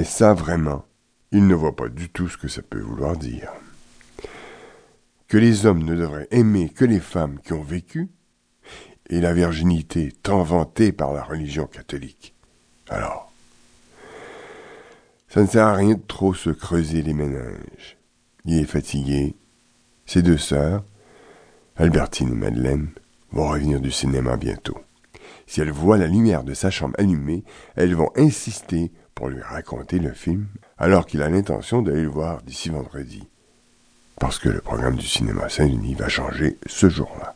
Mais ça, vraiment, il ne voit pas du tout ce que ça peut vouloir dire. Que les hommes ne devraient aimer que les femmes qui ont vécu, et la virginité tant vantée par la religion catholique. Alors, ça ne sert à rien de trop se creuser les méninges. Il est fatigué. Ses deux sœurs, Albertine et Madeleine, vont revenir du cinéma bientôt. Si elles voient la lumière de sa chambre allumée, elles vont insister pour lui raconter le film, alors qu'il a l'intention d'aller le voir d'ici vendredi. Parce que le programme du cinéma Saint-Denis va changer ce jour-là.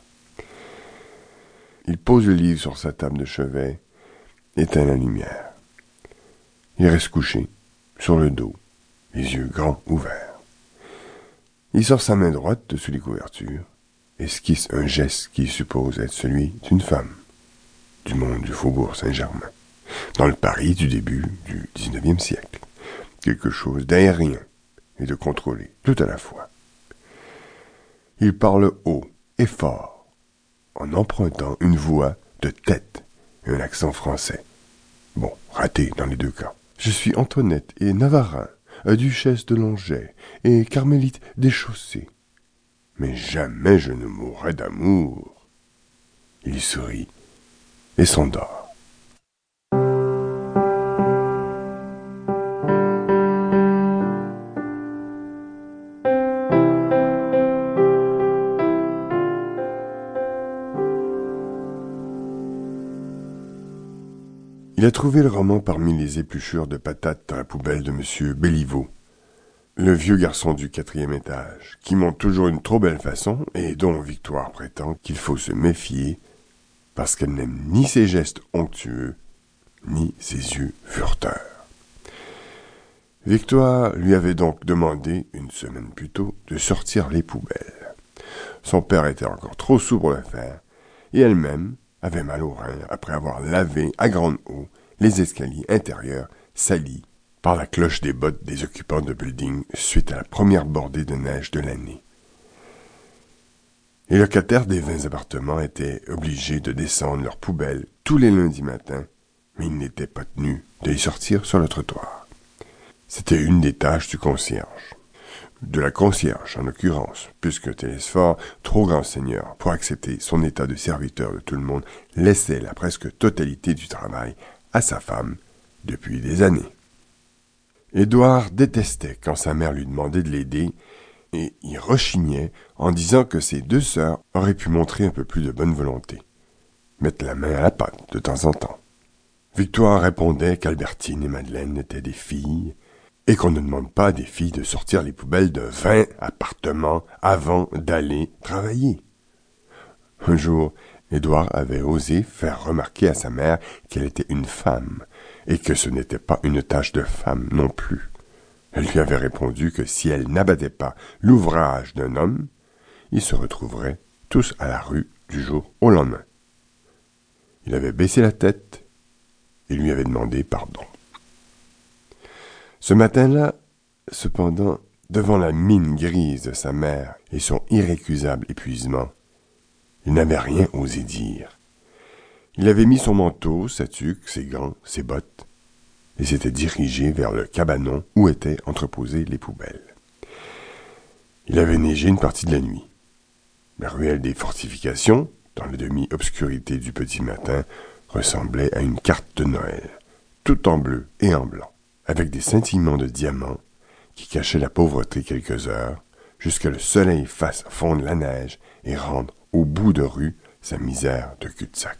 Il pose le livre sur sa table de chevet, éteint la lumière. Il reste couché, sur le dos, les yeux grands ouverts. Il sort sa main droite de sous les couvertures, esquisse un geste qui suppose être celui d'une femme du monde du faubourg Saint-Germain, dans le Paris du début du XIXe siècle. Quelque chose d'aérien et de contrôlé, tout à la fois. Il parle haut et fort, en empruntant une voix de tête et un accent français. Bon, raté dans les deux cas. Je suis Antoinette et Navarin, duchesse de Langeais et carmélite déchaussée. Mais jamais je ne mourrai d'amour. Il sourit et s'endort. Il a trouvé le roman parmi les épluchures de patates dans la poubelle de M. Béliveau, le vieux garçon du quatrième étage, qui monte toujours une trop belle façon et dont Victoire prétend qu'il faut se méfier parce qu'elle n'aime ni ses gestes onctueux, ni ses yeux furteurs. Victoire lui avait donc demandé, une semaine plus tôt, de sortir les poubelles. Son père était encore trop sous pour le faire, et elle-même avait mal au rein après avoir lavé à grande eau les escaliers intérieurs salis par la cloche des bottes des occupants de building suite à la première bordée de neige de l'année. Les locataires des vingt appartements étaient obligés de descendre leurs poubelles tous les lundis matins, mais ils n'étaient pas tenus de y sortir sur le trottoir. C'était une des tâches du concierge. De la concierge, en l'occurrence, puisque Télésphore, trop grand seigneur pour accepter son état de serviteur de tout le monde, laissait la presque totalité du travail à sa femme depuis des années. Édouard détestait quand sa mère lui demandait de l'aider et y rechignait en disant que ses deux sœurs auraient pu montrer un peu plus de bonne volonté, mettre la main à la pâte de temps en temps. Victoire répondait qu'Albertine et Madeleine étaient des filles, et qu'on ne demande pas à des filles de sortir les poubelles de vingt appartements avant d'aller travailler. Un jour, Édouard avait osé faire remarquer à sa mère qu'elle était une femme, et que ce n'était pas une tâche de femme non plus. Elle lui avait répondu que si elle n'abattait pas l'ouvrage d'un homme, ils se retrouveraient tous à la rue du jour au lendemain. Il avait baissé la tête et lui avait demandé pardon. Ce matin-là, cependant, devant la mine grise de sa mère et son irrécusable épuisement, il n'avait rien osé dire. Il avait mis son manteau, sa tuque, ses gants, ses bottes, et s'était dirigé vers le cabanon où étaient entreposées les poubelles. Il avait neigé une partie de la nuit. La ruelle des fortifications, dans la demi-obscurité du petit matin, ressemblait à une carte de Noël, tout en bleu et en blanc, avec des scintillements de diamants qui cachaient la pauvreté quelques heures, jusqu'à le soleil fasse fondre la neige et rendre au bout de rue sa misère de cul-de-sac.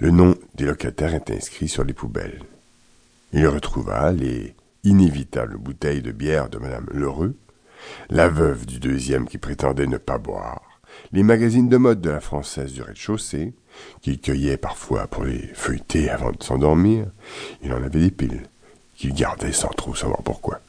Le nom des locataires est inscrit sur les poubelles. Il retrouva les inévitables bouteilles de bière de Madame Lheureux, la veuve du deuxième qui prétendait ne pas boire, les magazines de mode de la française du rez-de-chaussée, qu'il cueillait parfois pour les feuilleter avant de s'endormir, il en avait des piles, qu'il gardait sans trop savoir pourquoi.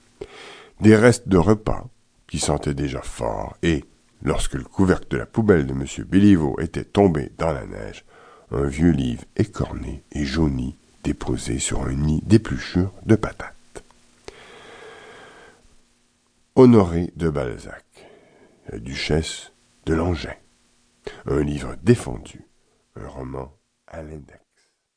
Des restes de repas, qui sentaient déjà fort, et, lorsque le couvercle de la poubelle de M. Béliveau était tombé dans la neige, un vieux livre écorné et jauni déposé sur un nid d'épluchures de patates. Honoré de Balzac, la duchesse de Langeais, un livre défendu, un roman à l'index.